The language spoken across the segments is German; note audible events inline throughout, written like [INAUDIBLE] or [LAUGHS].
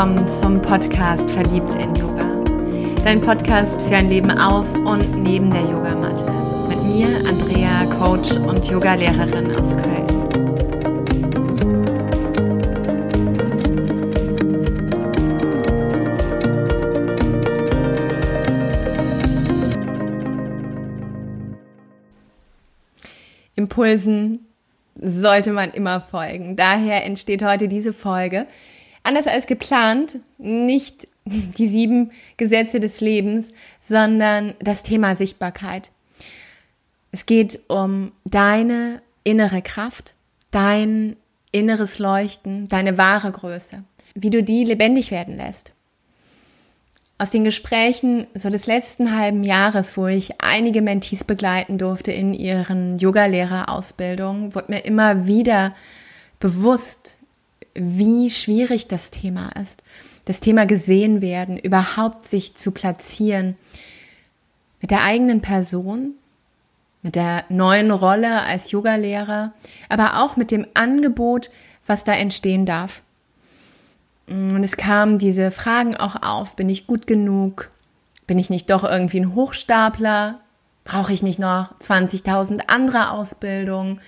willkommen zum Podcast Verliebt in Yoga. Dein Podcast für ein Leben auf und neben der Yogamatte. Mit mir, Andrea, Coach und Yogalehrerin aus Köln. Impulsen sollte man immer folgen. Daher entsteht heute diese Folge. Anders als geplant, nicht die sieben Gesetze des Lebens, sondern das Thema Sichtbarkeit. Es geht um deine innere Kraft, dein inneres Leuchten, deine wahre Größe, wie du die lebendig werden lässt. Aus den Gesprächen so des letzten halben Jahres, wo ich einige Mentees begleiten durfte in ihren Yogalehrerausbildungen, wurde mir immer wieder bewusst, wie schwierig das Thema ist. Das Thema gesehen werden, überhaupt sich zu platzieren mit der eigenen Person, mit der neuen Rolle als Yogalehrer, aber auch mit dem Angebot, was da entstehen darf. Und es kamen diese Fragen auch auf, bin ich gut genug? Bin ich nicht doch irgendwie ein Hochstapler? Brauche ich nicht noch 20.000 andere Ausbildungen?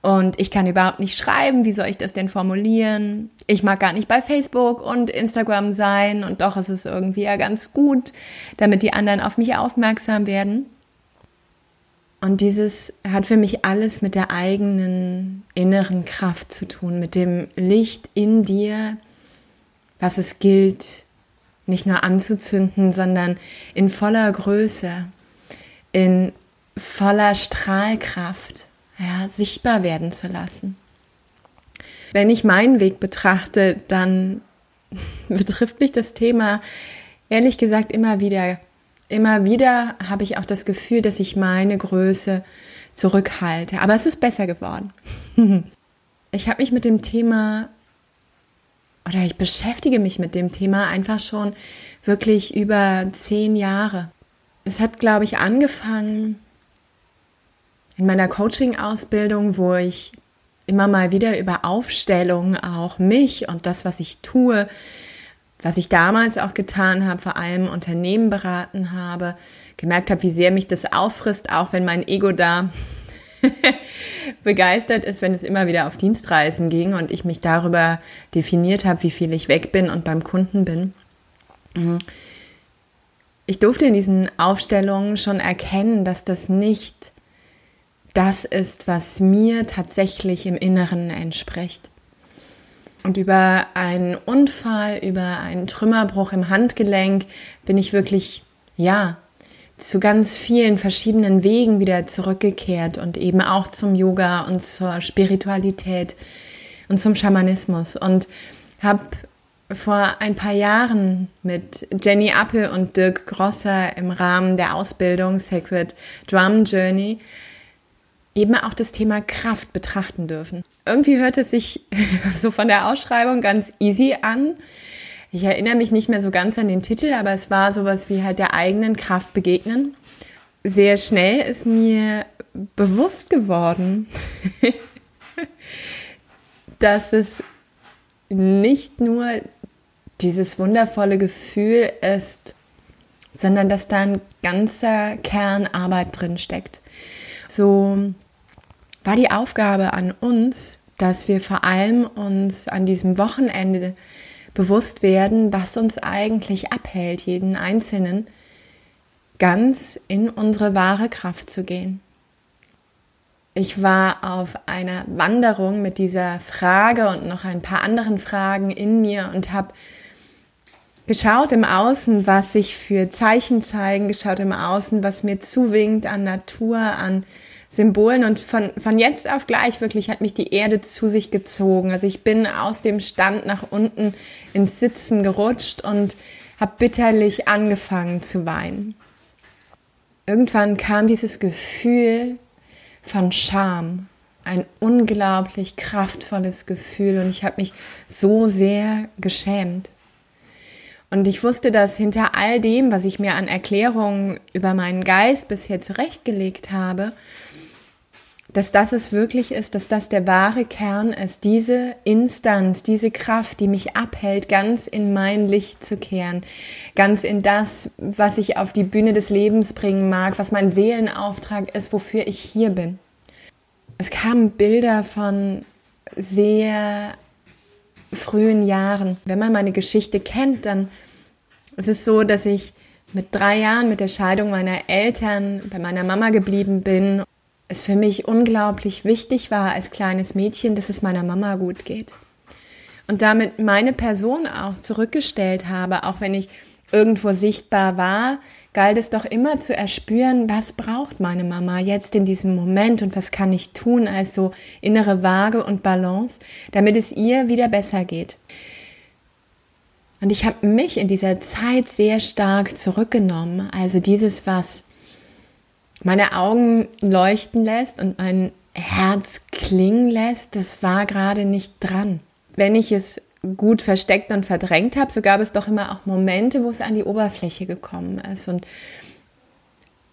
Und ich kann überhaupt nicht schreiben, wie soll ich das denn formulieren? Ich mag gar nicht bei Facebook und Instagram sein und doch ist es irgendwie ja ganz gut, damit die anderen auf mich aufmerksam werden. Und dieses hat für mich alles mit der eigenen inneren Kraft zu tun, mit dem Licht in dir, was es gilt, nicht nur anzuzünden, sondern in voller Größe, in voller Strahlkraft, ja, sichtbar werden zu lassen. Wenn ich meinen Weg betrachte, dann [LAUGHS] betrifft mich das Thema ehrlich gesagt immer wieder. Immer wieder habe ich auch das Gefühl, dass ich meine Größe zurückhalte. Aber es ist besser geworden. [LAUGHS] Ich habe mich mit dem Thema oder ich beschäftige mich mit dem Thema einfach schon wirklich über zehn Jahre. Es hat, glaube ich, angefangen in meiner Coaching-Ausbildung, wo ich immer mal wieder über Aufstellung auch mich und das, was ich tue, was ich damals auch getan habe, vor allem Unternehmen beraten habe, gemerkt habe, wie sehr mich das auffrisst, auch wenn mein Ego da [LAUGHS] begeistert ist, wenn es immer wieder auf Dienstreisen ging und ich mich darüber definiert habe, wie viel ich weg bin und beim Kunden bin. Mhm. Ich durfte in diesen Aufstellungen schon erkennen, dass das nicht das ist, was mir tatsächlich im Inneren entspricht. Und über einen Unfall, über einen Trümmerbruch im Handgelenk bin ich wirklich, ja, zu ganz vielen verschiedenen Wegen wieder zurückgekehrt und eben auch zum Yoga und zur Spiritualität und zum Schamanismus und habe vor ein paar Jahren mit Jenny Appel und Dirk Grosser im Rahmen der Ausbildung Sacred Drum Journey eben auch das Thema Kraft betrachten dürfen. Irgendwie hört es sich [LAUGHS] so von der Ausschreibung ganz easy an. Ich erinnere mich nicht mehr so ganz an den Titel, aber es war sowas wie halt der eigenen Kraft begegnen. Sehr schnell ist mir bewusst geworden, [LAUGHS] dass es nicht nur dieses wundervolle Gefühl ist, sondern dass da ein ganzer Kern Arbeit drin steckt. So war die Aufgabe an uns, dass wir vor allem uns an diesem Wochenende bewusst werden, was uns eigentlich abhält, jeden Einzelnen, ganz in unsere wahre Kraft zu gehen. Ich war auf einer Wanderung mit dieser Frage und noch ein paar anderen Fragen in mir und habe geschaut im Außen, was sich für Zeichen zeigen, geschaut im Außen, was mir zuwinkt an Natur, an Symbolen und von, von jetzt auf gleich wirklich hat mich die Erde zu sich gezogen. Also ich bin aus dem Stand nach unten ins Sitzen gerutscht und habe bitterlich angefangen zu weinen. Irgendwann kam dieses Gefühl von Scham, ein unglaublich kraftvolles Gefühl und ich habe mich so sehr geschämt. Und ich wusste, dass hinter all dem, was ich mir an Erklärungen über meinen Geist bisher zurechtgelegt habe, dass das es wirklich ist, dass das der wahre Kern ist, diese Instanz, diese Kraft, die mich abhält, ganz in mein Licht zu kehren, ganz in das, was ich auf die Bühne des Lebens bringen mag, was mein Seelenauftrag ist, wofür ich hier bin. Es kamen Bilder von sehr frühen Jahren. Wenn man meine Geschichte kennt, dann ist es so, dass ich mit drei Jahren mit der Scheidung meiner Eltern bei meiner Mama geblieben bin es für mich unglaublich wichtig war als kleines Mädchen, dass es meiner Mama gut geht. Und damit meine Person auch zurückgestellt habe, auch wenn ich irgendwo sichtbar war, galt es doch immer zu erspüren, was braucht meine Mama jetzt in diesem Moment und was kann ich tun als so innere Waage und Balance, damit es ihr wieder besser geht. Und ich habe mich in dieser Zeit sehr stark zurückgenommen, also dieses, was meine Augen leuchten lässt und mein Herz klingen lässt, das war gerade nicht dran. Wenn ich es gut versteckt und verdrängt habe, so gab es doch immer auch Momente, wo es an die Oberfläche gekommen ist. Und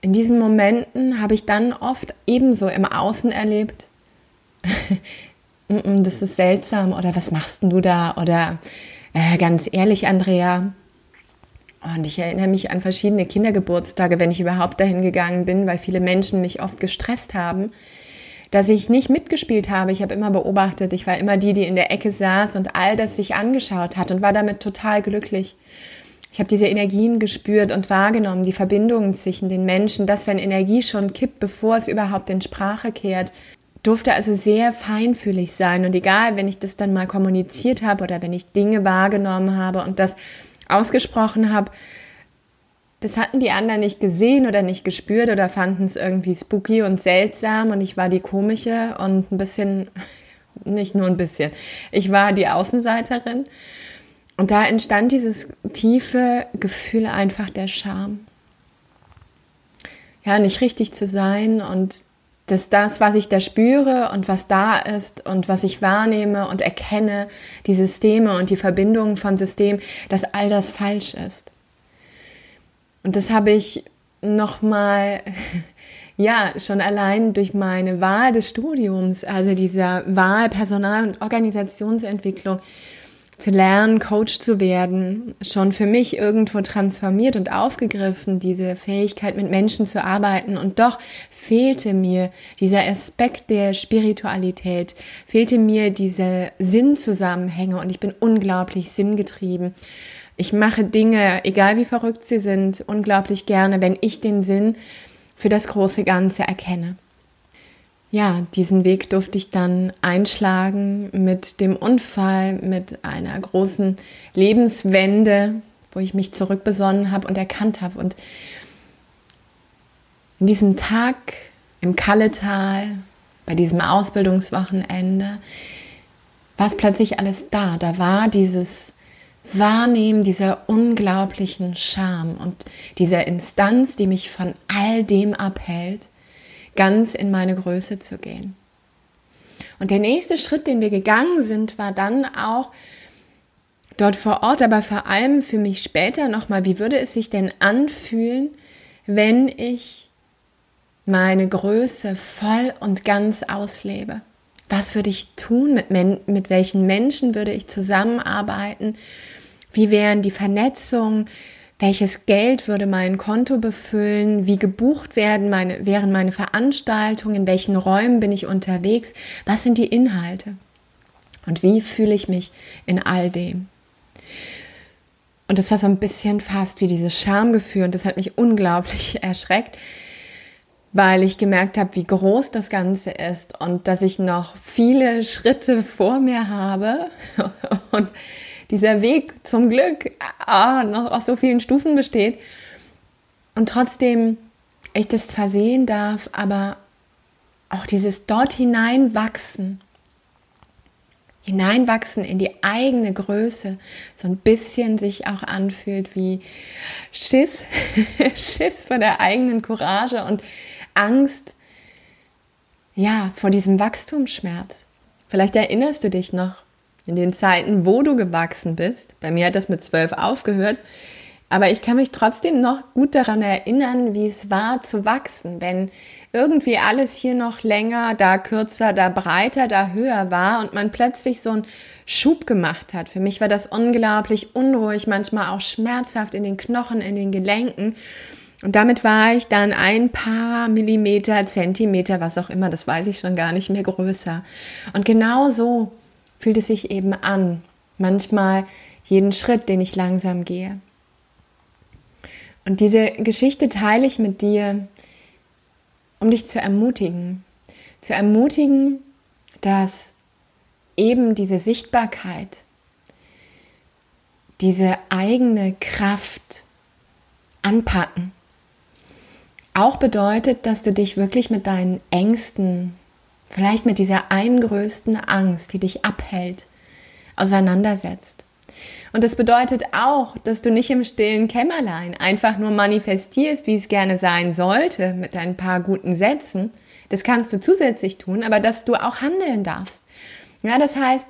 in diesen Momenten habe ich dann oft ebenso im Außen erlebt, [LAUGHS] das ist seltsam oder was machst du da? Oder äh, ganz ehrlich, Andrea, und ich erinnere mich an verschiedene Kindergeburtstage, wenn ich überhaupt dahin gegangen bin, weil viele Menschen mich oft gestresst haben, dass ich nicht mitgespielt habe. Ich habe immer beobachtet. Ich war immer die, die in der Ecke saß und all das sich angeschaut hat und war damit total glücklich. Ich habe diese Energien gespürt und wahrgenommen, die Verbindungen zwischen den Menschen, dass wenn Energie schon kippt, bevor es überhaupt in Sprache kehrt, durfte also sehr feinfühlig sein. Und egal, wenn ich das dann mal kommuniziert habe oder wenn ich Dinge wahrgenommen habe und das ausgesprochen habe, das hatten die anderen nicht gesehen oder nicht gespürt oder fanden es irgendwie spooky und seltsam und ich war die komische und ein bisschen, [LAUGHS] nicht nur ein bisschen, ich war die Außenseiterin. Und da entstand dieses tiefe Gefühl einfach der Scham. Ja, nicht richtig zu sein und dass das, was ich da spüre und was da ist und was ich wahrnehme und erkenne, die Systeme und die Verbindungen von Systemen, dass all das falsch ist. Und das habe ich nochmal, [LAUGHS] ja, schon allein durch meine Wahl des Studiums, also dieser Wahl Personal- und Organisationsentwicklung, zu lernen, Coach zu werden, schon für mich irgendwo transformiert und aufgegriffen, diese Fähigkeit mit Menschen zu arbeiten. Und doch fehlte mir dieser Aspekt der Spiritualität, fehlte mir diese Sinnzusammenhänge und ich bin unglaublich sinngetrieben. Ich mache Dinge, egal wie verrückt sie sind, unglaublich gerne, wenn ich den Sinn für das große Ganze erkenne ja, diesen Weg durfte ich dann einschlagen mit dem Unfall, mit einer großen Lebenswende, wo ich mich zurückbesonnen habe und erkannt habe. Und in diesem Tag im Kalletal, bei diesem Ausbildungswochenende, war es plötzlich alles da. Da war dieses Wahrnehmen dieser unglaublichen Scham und dieser Instanz, die mich von all dem abhält, ganz in meine Größe zu gehen. Und der nächste Schritt, den wir gegangen sind, war dann auch dort vor Ort, aber vor allem für mich später nochmal, wie würde es sich denn anfühlen, wenn ich meine Größe voll und ganz auslebe? Was würde ich tun? Mit, mit welchen Menschen würde ich zusammenarbeiten? Wie wären die Vernetzungen? Welches Geld würde mein Konto befüllen, wie gebucht werden meine, wären meine Veranstaltungen, in welchen Räumen bin ich unterwegs, was sind die Inhalte? Und wie fühle ich mich in all dem. Und das war so ein bisschen fast wie dieses Schamgefühl und das hat mich unglaublich [LAUGHS] erschreckt, weil ich gemerkt habe, wie groß das Ganze ist und dass ich noch viele Schritte vor mir habe. [LAUGHS] Und dieser Weg zum Glück ah, noch aus so vielen Stufen besteht und trotzdem ich das versehen darf, aber auch dieses dort hineinwachsen, hineinwachsen in die eigene Größe, so ein bisschen sich auch anfühlt wie Schiss, [LAUGHS] Schiss vor der eigenen Courage und Angst, ja, vor diesem Wachstumsschmerz. Vielleicht erinnerst du dich noch in den Zeiten, wo du gewachsen bist, bei mir hat das mit zwölf aufgehört, Aber ich kann mich trotzdem noch gut daran erinnern, wie es war zu wachsen, wenn irgendwie alles hier noch länger, da kürzer, da breiter, da höher war und man plötzlich so einen Schub gemacht hat. Für mich war das unglaublich unruhig, manchmal auch schmerzhaft in den Knochen, in den Gelenken. Und damit war ich dann ein paar Millimeter, Zentimeter, was auch immer, das weiß ich schon gar nicht mehr größer. Und genau so fühlt es sich eben an. Manchmal jeden Schritt, den ich langsam gehe. Und diese Geschichte teile ich mit dir, um dich zu ermutigen. Zu ermutigen, dass eben diese Sichtbarkeit, diese eigene Kraft anpacken, auch bedeutet, dass du dich wirklich mit deinen Ängsten, vielleicht mit dieser einen größten Angst, die dich abhält, auseinandersetzt. Und das bedeutet auch, dass du nicht im stillen Kämmerlein einfach nur manifestierst, wie es gerne sein sollte, mit ein paar guten Sätzen. Das kannst du zusätzlich tun, aber dass du auch handeln darfst. Ja, das heißt,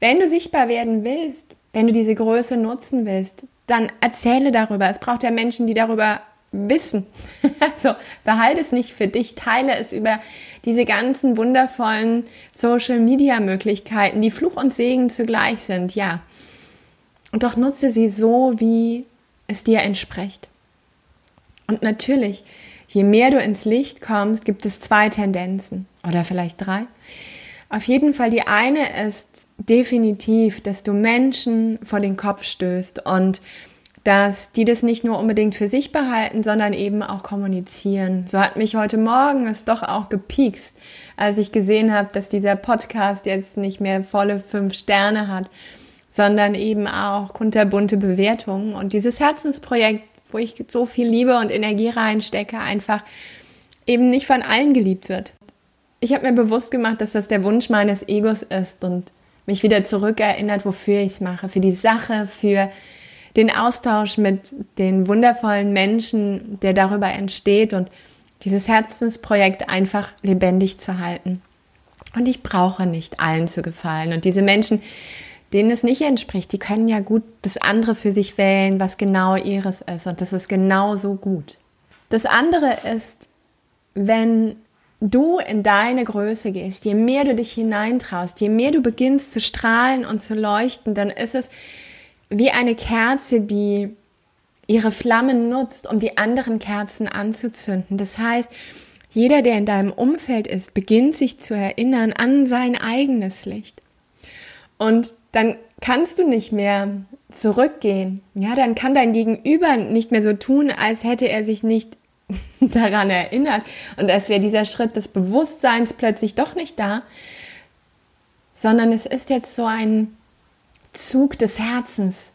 wenn du sichtbar werden willst, wenn du diese Größe nutzen willst, dann erzähle darüber. Es braucht ja Menschen, die darüber wissen. [LAUGHS] Also behalte es nicht für dich, teile es über diese ganzen wundervollen Social-Media-Möglichkeiten, die Fluch und Segen zugleich sind, ja. Und doch nutze sie so, wie es dir entspricht. Und natürlich, je mehr du ins Licht kommst, gibt es zwei Tendenzen oder vielleicht drei. Auf jeden Fall die eine ist definitiv, dass du Menschen vor den Kopf stößt und dass die das nicht nur unbedingt für sich behalten, sondern eben auch kommunizieren. So hat mich heute Morgen es doch auch gepiekst, als ich gesehen habe, dass dieser Podcast jetzt nicht mehr volle fünf Sterne hat sondern eben auch kunterbunte Bewertungen. Und dieses Herzensprojekt, wo ich so viel Liebe und Energie reinstecke, einfach eben nicht von allen geliebt wird. Ich habe mir bewusst gemacht, dass das der Wunsch meines Egos ist und mich wieder zurückerinnert, wofür ich es mache, für die Sache, für den Austausch mit den wundervollen Menschen, der darüber entsteht und dieses Herzensprojekt einfach lebendig zu halten. Und ich brauche nicht allen zu gefallen. Und diese Menschen, denen es nicht entspricht, die können ja gut das andere für sich wählen, was genau ihres ist. Und das ist genauso gut. Das andere ist, wenn du in deine Größe gehst, je mehr du dich hineintraust, je mehr du beginnst zu strahlen und zu leuchten, dann ist es wie eine Kerze, die ihre Flammen nutzt, um die anderen Kerzen anzuzünden. Das heißt, jeder, der in deinem Umfeld ist, beginnt sich zu erinnern an sein eigenes Licht. Und dann kannst du nicht mehr zurückgehen. Ja, dann kann dein Gegenüber nicht mehr so tun, als hätte er sich nicht [LAUGHS] daran erinnert und als wäre dieser Schritt des Bewusstseins plötzlich doch nicht da, sondern es ist jetzt so ein Zug des Herzens,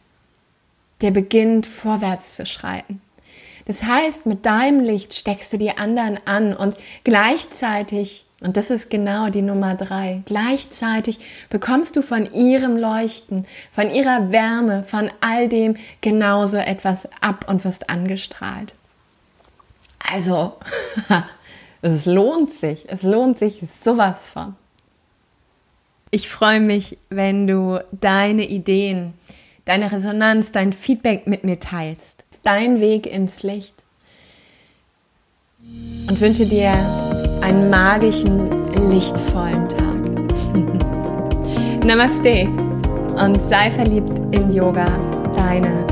der beginnt vorwärts zu schreiten. Das heißt, mit deinem Licht steckst du die anderen an und gleichzeitig und das ist genau die Nummer drei. Gleichzeitig bekommst du von ihrem Leuchten, von ihrer Wärme, von all dem genauso etwas ab und wirst angestrahlt. Also, [LAUGHS] es lohnt sich. Es lohnt sich sowas von. Ich freue mich, wenn du deine Ideen, deine Resonanz, dein Feedback mit mir teilst. Dein Weg ins Licht. Und wünsche dir einen magischen, lichtvollen Tag. [LAUGHS] Namaste und sei verliebt in Yoga, deine